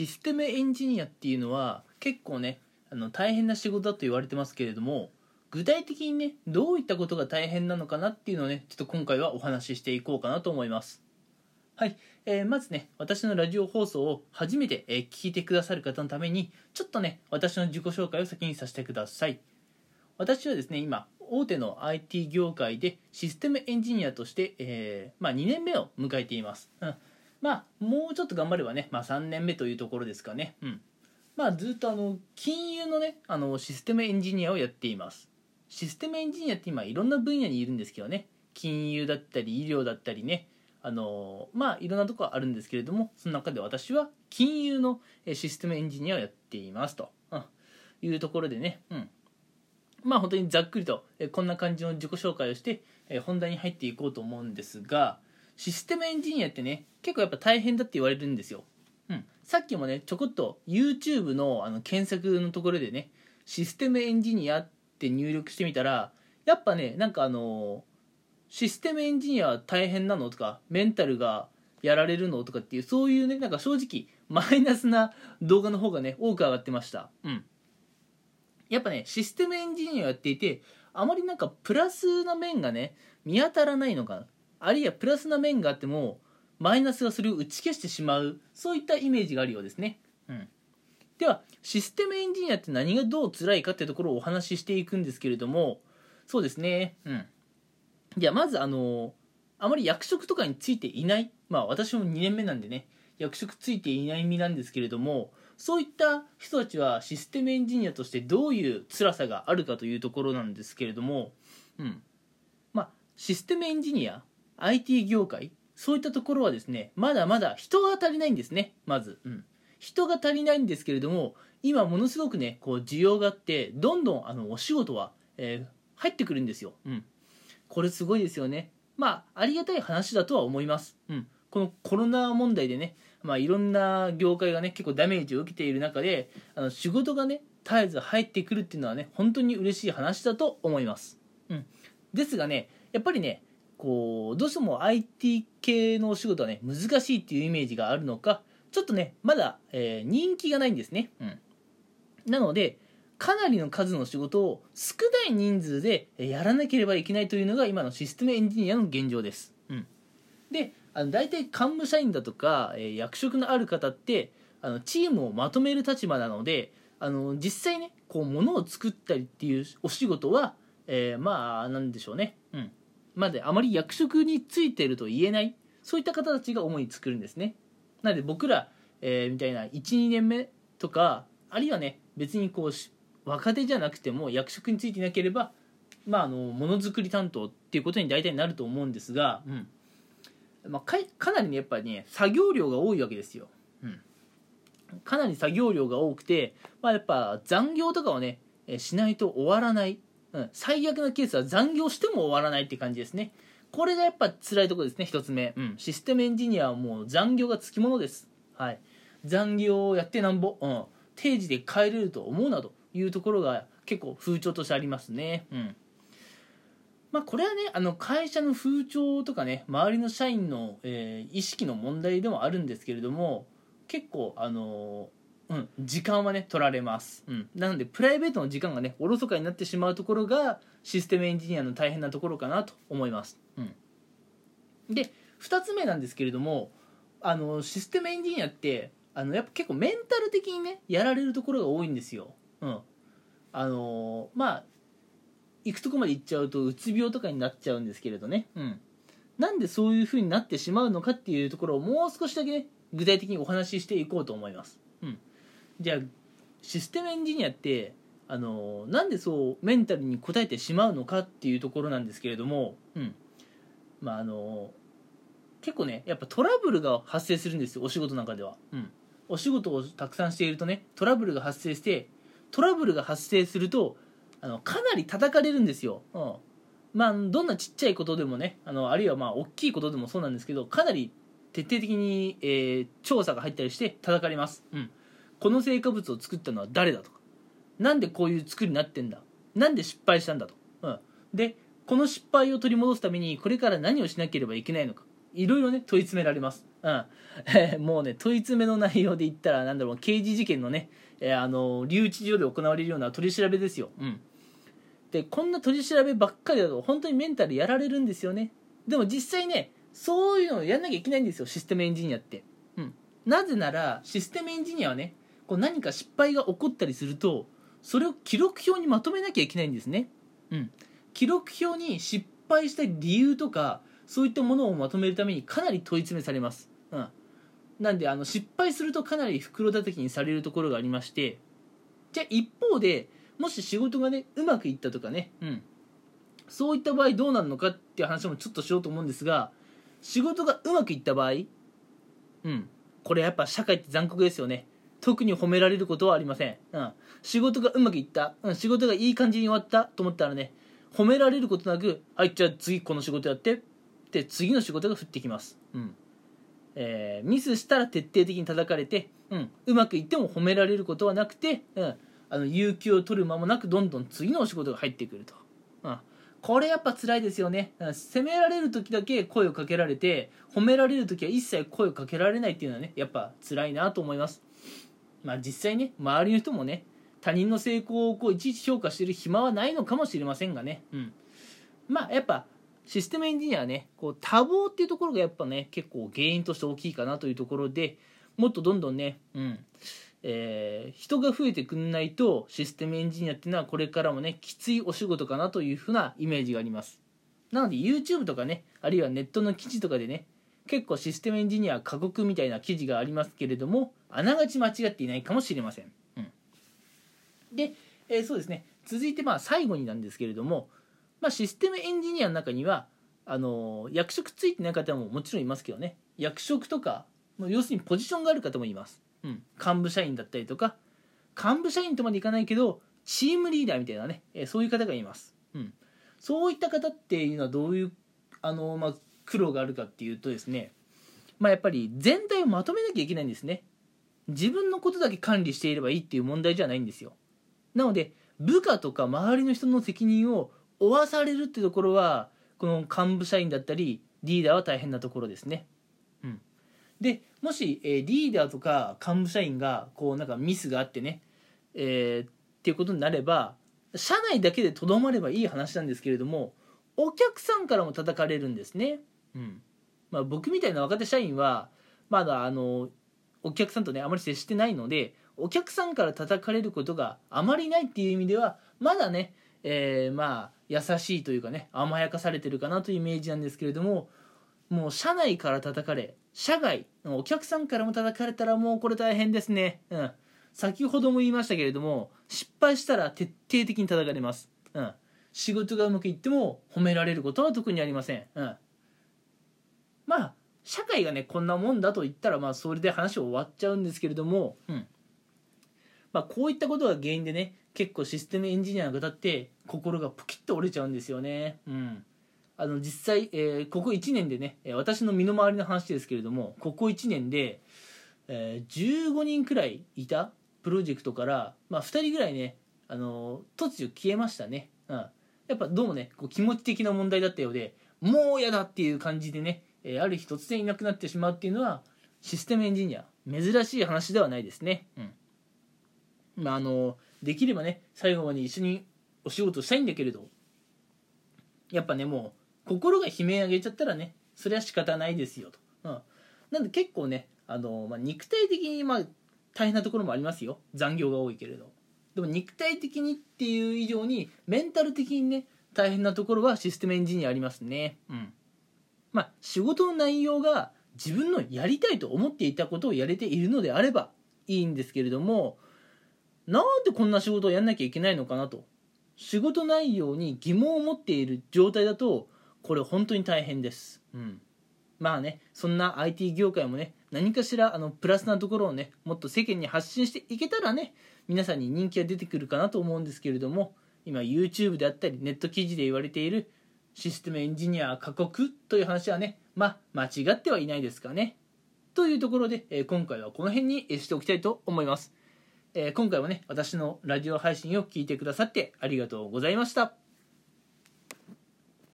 システムエンジニアっていうのは結構ねあの大変な仕事だと言われてますけれども具体的にねどういったことが大変なのかなっていうのをねちょっと今回はお話ししていこうかなと思います。はい、えー、まずね私のラジオ放送を初めて、えー、聞いてくださる方のためにちょっとね私の自己紹介を先にさせてください。私はですね今大手の IT 業界でシステムエンジニアとして、えー、まあ、2年目を迎えています、うん、まあもうちょっと頑張ればね、まあ、3年目というところですかね。うん。まあずっとあの金融のねあのシステムエンジニアをやっています。システムエンジニアって今いろんな分野にいるんですけどね。金融だったり医療だったりね。あのまあいろんなとこあるんですけれどもその中で私は金融のシステムエンジニアをやっていますと、うん、いうところでね、うん、まあ本当にざっくりとこんな感じの自己紹介をして本題に入っていこうと思うんですがシステムエンジニアってね結構やっぱ大変だって言われるんですよ、うん、さっきもねちょこっと YouTube のあの検索のところでねシステムエンジニアって入力してみたらやっぱねなんかあのシステムエンジニアは大変なのとかメンタルがやられるのとかっていうそういうねなんか正直マイナスな動画の方がね多く上がってました。うん。やっぱねシステムエンジニアをやっていてあまりなんかプラスな面がね見当たらないのかな。あるいはプラスな面があってもマイナスがそれを打ち消してしまうそういったイメージがあるようですね。うん。ではシステムエンジニアって何がどう辛いかっていうところをお話ししていくんですけれどもそうですね。うん。じゃあまずあのあまり役職とかについていない。まあ私も2年目なんでね。役職ついていない身なんですけれどもそういった人たちはシステムエンジニアとしてどういう辛さがあるかというところなんですけれどもうん。まあシステムエンジニア IT 業界そういったところはですねまだまだ人が足りないんですねまず、うん、人が足りないんですけれども今ものすごくねこう需要があってどんどんあのお仕事は、えー、入ってくるんですよ、うん、これすごいですよね。まあありがたい話だとは思います、うん、このコロナ問題でねまあ、いろんな業界がね結構ダメージを受けている中であの仕事がね絶えず入ってくるっていうのはね本当に嬉しい話だと思います、うん、ですがねやっぱりねこうどうしても IT 系のお仕事はね難しいっていうイメージがあるのかちょっとねまだ、えー、人気がないんですね、うん、なのでかなりの数の仕事を少ない人数でやらなければいけないというのが今のシステムエンジニアの現状です、うん、であの大体幹務社員だとか、えー、役職のある方ってあのチームをまとめる立場なのであの実際ねこう物を作ったりっていうお仕事は、えー、まあなんでしょうね、うん、まであまり役職についてると言えないそういった方たちが主に作るんですね。なので僕ら、えー、みたいな12年目とかあるいはね別にこう若手じゃなくても役職についていなければまああのものづくり担当っていうことに大体なると思うんですが、うん。まあ、かかなりねやっぱりね作業量が多いわけですよ、うん、かなり作業量が多くて、まあ、やっぱ残業とかはねしないと終わらない、うん、最悪なケースは残業しても終わらないって感じですね。これがやっぱ辛いとこですね一つ目、うん、システムエンジニアはもう残業がつきものです。はい。残業をやってなんぼ、うん、定時で帰れると思うなというところが結構風潮としてありますね。うん。まあこれはねあの会社の風潮とかね周りの社員の、えー、意識の問題でもあるんですけれども結構あのうん、時間はね取られます、うん、なのでプライベートの時間がねおろそかになってしまうところがシステムエンジニアの大変なところかなと思います、うん、で2つ目なんですけれどもあのシステムエンジニアってあのやっぱ結構メンタル的にねやられるところが多いんですよ、うん、あのまあ行くとこまで行っちゃうとうつ病とかになっちゃうんですけれどね、うん、なんでそういう風になってしまうのかっていうところをもう少しだけね具体的にお話ししていこうと思います、うん、じゃあシステムエンジニアってあのなんでそうメンタルに応えてしまうのかっていうところなんですけれども、うん。まあ、あの結構ねやっぱトラブルが発生するんですよお仕事の中では、うん、お仕事をたくさんしているとねトラブルが発生してトラブルが発生するとあのかなり叩かれるんですよ、うん、まあどんなちっちゃいことでもねあのあるいはまあ大きいことでもそうなんですけどかなり徹底的に、えー、調査が入ったりして叩かれます、うん、この成果物を作ったのは誰だとか。なんでこういう作りになってんだ。なんで失敗したんだと、うん、でこの失敗を取り戻すためにこれから何をしなければいけないのか。いろいろね問い詰められます。うん。もうね問い詰めの内容で言ったらなんだろう刑事事件のね、えーあの留置所で行われるような取り調べですよ、うん、でこんな取り調べばっかりだと本当にメンタルやられるんですよね。でも実際ねそういうのをやんなきゃいけないんですよシステムエンジニアって、うん、なぜならシステムエンジニアはねこう何か失敗が起こったりするとそれを記録表にまとめなきゃいけないんですね、うん、記録表に失敗した理由とかそういったものをまとめるためにかなり問い詰めされます、うん、なんであの失敗するとかなり袋叩きにされるところがありましてじゃあ一方でもし仕事がねうまくいったとかね、うん、そういった場合どうなるのかっていう話もちょっとしようと思うんですが仕事がうまくいった場合うん。これやっぱ社会って残酷ですよね。特に褒められることはありません、うん、仕事がうまくいった、うん、仕事がいい感じに終わったと思ったらね褒められることなくはいじゃあ次この仕事やって。って次の仕事が降ってきます、うん。えーミスしたら徹底的に叩かれて、うん、うまくいっても褒められることはなくて、うん、あの有給を取る間もなくどんどん次のお仕事が入ってくると、うん、これやっぱ辛いですよね、うん。責められる時だけ声をかけられて褒められる時は一切声をかけられないっていうのはねやっぱ辛いなと思います。まあ実際ね周りの人もね他人の成功をこういちいち評価してる暇はないのかもしれませんがね、うん、まあやっぱシステムエンジニアはねこう多忙っていうところがやっぱね結構原因として大きいかなというところでもっとどんどんね、うん。えー人が増えてくんないとシステムエンジニアっていうのはこれからもねきついお仕事かなというふうなイメージがあります。なので YouTube とかねあるいはネットの記事とかでね結構システムエンジニア過酷みたいな記事がありますけれどもあながち間違っていないかもしれません、うん、で、えーそうですね。続いてまあ最後になんですけれども、まあ、システムエンジニアの中にはあのー役職ついてない方ももちろんいますけどね。役職とか要するにポジションがある方もいます、うん、幹部社員だったりとか幹部社員とまでいかないけどチームリーダーみたいなね、えーそういう方がいます、うん、そういった方っていうのはどういうあのまあ、苦労があるかっていうとですねまあやっぱり全体をまとめなきゃいけないんですね自分のことだけ管理していればいいっていう問題じゃないんですよなので部下とか周りの人の責任を負わされるってところはこの幹部社員だったりリーダーは大変なところですね。うん、でもし、えーリーダーとか幹部社員がこうなんかミスがあってね、えーっていうことになれば社内だけでとどまればいい話なんですけれどもお客さんからも叩かれるんですね。うん。まあ、僕みたいな若手社員はまだあのお客さんとねあまり接してないのでお客さんから叩かれることがあまりないっていう意味ではまだね、えーまあ優しいというかね甘やかされてるかなというイメージなんですけれどももう社内から叩かれ社外お客さんからも叩かれたらもうこれ大変ですね。うん。先ほども言いましたけれども失敗したら徹底的に叩かれます。うん。仕事がうまくいっても褒められることは特にありません。うん。社会がねこんなもんだと言ったらまあそれで話終わっちゃうんですけれども、うん。まあ、こういったことが原因でね結構システムエンジニアの方って心がポキッと折れちゃうんですよね。うん。あの実際、えーここ1年でねえー私の身の回りの話ですけれどもここ1年で、えー15人くらいいたプロジェクトから、まあ、2人ぐらいね、あのー突如消えましたね、うん、やっぱどうもねこう気持ち的な問題だったようでもう嫌だっていう感じでね、えーある日突然いなくなってしまうっていうのはシステムエンジニア。珍しい話ではないですね、うん。まあ、あのできればね最後まで一緒にお仕事したいんだけれどやっぱねもう心が悲鳴上げちゃったらねそれは仕方ないですよと、うん、なんで結構ねあの、まあ、肉体的にまあ大変なところもありますよ。残業が多いけれど。でも肉体的にっていう以上にメンタル的にね大変なところはシステムエンジニアありますね。うん。まあ仕事の内容が自分のやりたいと思っていたことをやれているのであればいいんですけれどもなんでこんな仕事をやんなきゃいけないのかなと。仕事内容に疑問を持っている状態だとこれ本当に大変です、うん、まあねそんな IT 業界もね何かしらあのプラスなところをねもっと世間に発信していけたらね皆さんに人気が出てくるかなと思うんですけれども今 YouTube であったりネット記事で言われているシステムエンジニア過酷という話はねまあ間違ってはいないですかね。というところで、え今回はこの辺にしておきたいと思います、え今回はね私のラジオ配信を聞いてくださってありがとうございました。